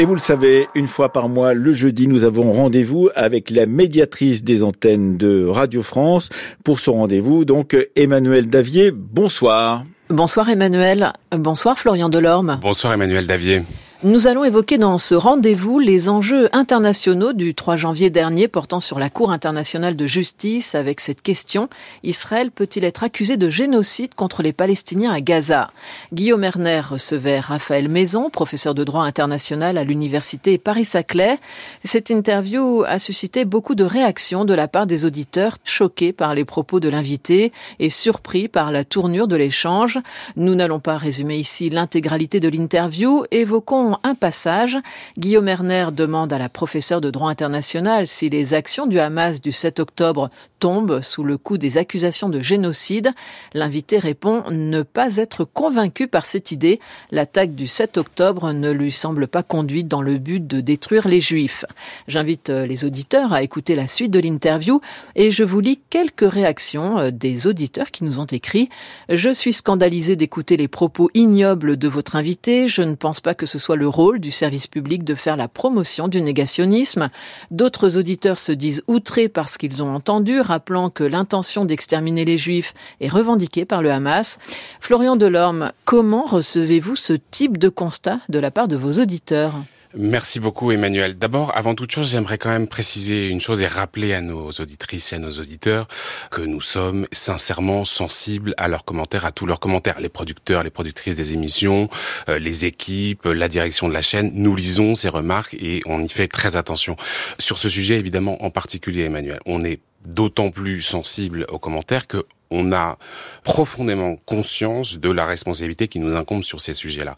Et vous le savez, une fois par mois, le jeudi, nous avons rendez-vous avec la médiatrice des antennes de Radio France. Pour ce rendez-vous, donc, Emmanuel Davier, bonsoir. Bonsoir Emmanuel. Bonsoir Florian Delorme. Bonsoir Emmanuel Davier. Nous allons évoquer dans ce rendez-vous les enjeux internationaux du 3 janvier dernier portant sur la Cour internationale de justice avec cette question Israël peut-il être accusé de génocide contre les Palestiniens à Gaza? Guillaume Erner recevait Raphaël Maison, professeur de droit international à l'université Paris-Saclay. Cette interview a suscité beaucoup de réactions de la part des auditeurs choqués par les propos de l'invité et surpris par la tournure de l'échange. Nous n'allons pas résumer ici l'intégralité de l'interview, évoquons un passage. Guillaume Erner demande à la professeure de droit international si les actions du Hamas du 7 octobre tombent sous le coup des accusations de génocide. L'invité répond ne pas être convaincu par cette idée. L'attaque du 7 octobre ne lui semble pas conduite dans le but de détruire les juifs. J'invite euh, les auditeurs à écouter la suite de l'interview et je vous lis quelques réactions euh, des auditeurs qui nous ont écrit. Je suis scandalisé d'écouter les propos ignobles de votre invité. Je ne pense pas que ce soit le rôle du service public de faire la promotion du négationnisme. D'autres auditeurs se disent outrés parce qu'ils ont entendu, rappelant que l'intention d'exterminer les juifs est revendiquée par le Hamas. Florian Delorme, comment recevez-vous ce type de constat de la part de vos auditeurs? Merci beaucoup Emmanuel. D'abord, avant toute chose, j'aimerais quand même préciser une chose et rappeler à nos auditrices et à nos auditeurs que nous sommes sincèrement sensibles à leurs commentaires, à tous leurs commentaires. Les producteurs, les productrices des émissions, euh, les équipes, la direction de la chaîne, nous lisons ces remarques et on y fait très attention. Sur ce sujet, évidemment, en particulier Emmanuel, on est d'autant plus sensible aux commentaires que on a profondément conscience de la responsabilité qui nous incombe sur ces sujets-là.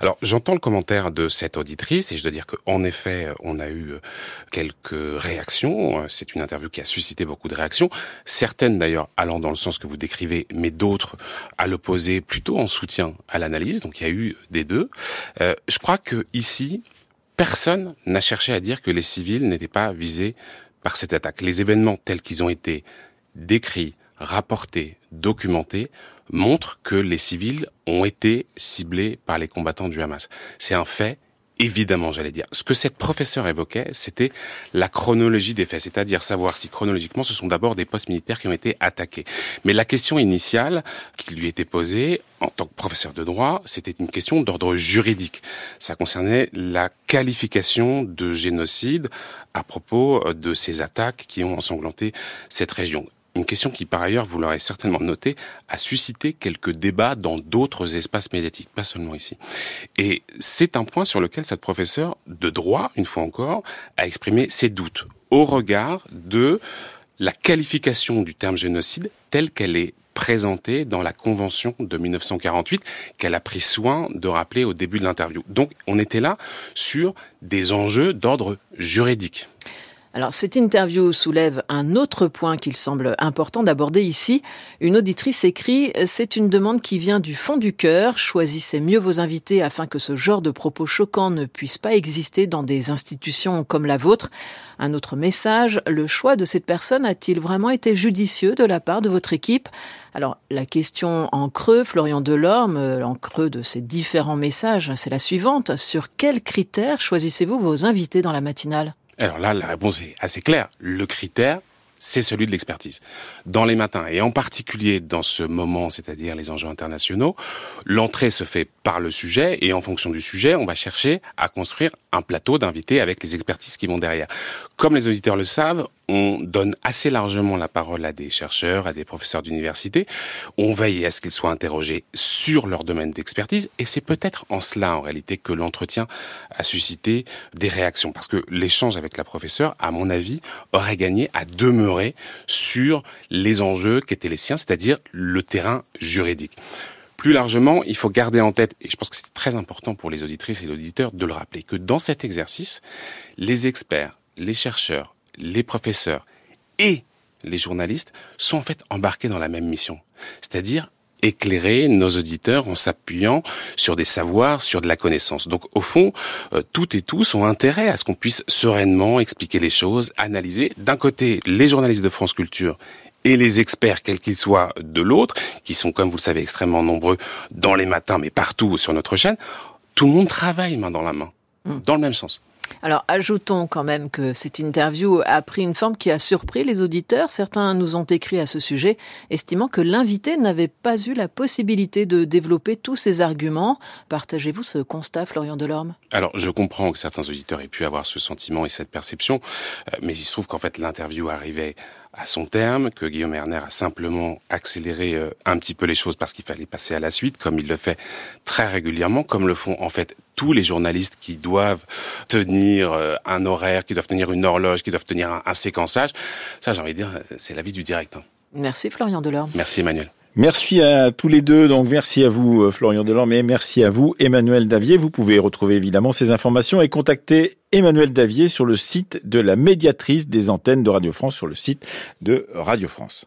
Alors, j'entends le commentaire de cette auditrice et je dois dire qu'en effet, on a eu quelques réactions. C'est une interview qui a suscité beaucoup de réactions. Certaines d'ailleurs allant dans le sens que vous décrivez, mais d'autres à l'opposé, plutôt en soutien à l'analyse. Donc, il y a eu des deux. Euh, je crois que ici, personne n'a cherché à dire que les civils n'étaient pas visés par cette attaque. Les événements tels qu'ils ont été décrits, rapportés, documentés, montrent que les civils ont été ciblés par les combattants du Hamas. C'est un fait évidemment, j'allais dire. Ce que cette professeure évoquait, c'était la chronologie des faits, c'est-à-dire savoir si chronologiquement ce sont d'abord des postes militaires qui ont été attaqués. Mais la question initiale qui lui était posée en tant que professeur de droit, c'était une question d'ordre juridique. Ça concernait la qualification de génocide à propos de ces attaques qui ont ensanglanté cette région. Une question qui, par ailleurs, vous l'aurez certainement noté, a suscité quelques débats dans d'autres espaces médiatiques, pas seulement ici. Et c'est un point sur lequel cette professeure de droit, une fois encore, a exprimé ses doutes au regard de la qualification du terme génocide telle qu'elle est présentée dans la Convention de 1948 qu'elle a pris soin de rappeler au début de l'interview. Donc on était là sur des enjeux d'ordre juridique. Alors cette interview soulève un autre point qu'il semble important d'aborder ici. Une auditrice écrit ⁇ C'est une demande qui vient du fond du cœur. Choisissez mieux vos invités afin que ce genre de propos choquants ne puisse pas exister dans des institutions comme la vôtre. Un autre message, le choix de cette personne a-t-il vraiment été judicieux de la part de votre équipe? Alors, la question en creux, Florian Delorme, euh, en creux de ces différents messages, c'est la suivante. Sur quels critères choisissez-vous vos invités dans la matinale? Alors là, la réponse est assez claire. Le critère, c'est celui de l'expertise. Dans les matins, et en particulier dans ce moment, c'est-à-dire les enjeux internationaux, l'entrée se fait par le sujet, et en fonction du sujet, on va chercher à construire un plateau d'invités avec les expertises qui vont derrière. Comme les auditeurs le savent, on donne assez largement la parole à des chercheurs, à des professeurs d'université. On veille à ce qu'ils soient interrogés sur leur domaine d'expertise. Et c'est peut-être en cela, en réalité, que l'entretien a suscité des réactions. Parce que l'échange avec la professeure, à mon avis, aurait gagné à demeurer sur les enjeux qui étaient les siens, c'est-à-dire le terrain juridique. Plus largement, il faut garder en tête, et je pense que c'est très important pour les auditrices et les auditeurs de le rappeler, que dans cet exercice, les experts, les chercheurs, les professeurs et les journalistes sont en fait embarqués dans la même mission. C'est-à-dire éclairer nos auditeurs en s'appuyant sur des savoirs, sur de la connaissance. Donc au fond, euh, toutes et tous ont intérêt à ce qu'on puisse sereinement expliquer les choses, analyser d'un côté les journalistes de France Culture et les experts, quels qu'ils soient, de l'autre, qui sont, comme vous le savez, extrêmement nombreux dans les matins, mais partout sur notre chaîne, tout le monde travaille main dans la main hmm. dans le même sens. Alors, ajoutons quand même que cette interview a pris une forme qui a surpris les auditeurs. Certains nous ont écrit à ce sujet, estimant que l'invité n'avait pas eu la possibilité de développer tous ses arguments. Partagez-vous ce constat, Florian Delorme? Alors, je comprends que certains auditeurs aient pu avoir ce sentiment et cette perception, euh, mais il se trouve qu'en fait, l'interview arrivait à son terme, que Guillaume Erner a simplement accéléré euh, un petit peu les choses parce qu'il fallait passer à la suite, comme il le fait très régulièrement, comme le font en fait tous les journalistes qui doivent tenir euh, un horaire, qui doivent tenir une horloge, qui doivent tenir un, séquençage. Ça, j'ai envie de dire, c'est la vie du direct. Hein. Merci Florian Delorme. Merci Emmanuel. Merci à tous les deux. Donc merci à vous euh, Florian Delorme et merci à vous Emmanuel Davier. Vous pouvez retrouver évidemment ces informations et contacter Emmanuel Davier sur le site de la médiatrice des antennes de Radio France sur le site de Radio France.